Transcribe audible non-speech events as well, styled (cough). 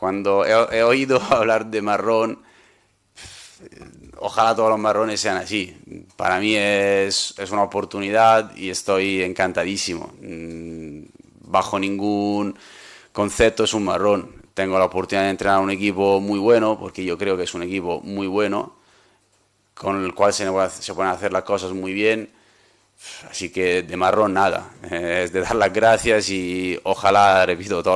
Cuando he, oído (laughs) hablar de marrón, ojalá todos los marrones sean así. Para mí es, es una oportunidad y estoy encantadísimo. Mm, bajo ningún concepto es un marrón. Tengo la oportunidad de entrenar a un equipo muy bueno, porque yo creo que es un equipo muy bueno, con el cual se, se pueden hacer las cosas muy bien. Así que de marrón nada, (laughs) es de dar las gracias y ojalá, repito, todo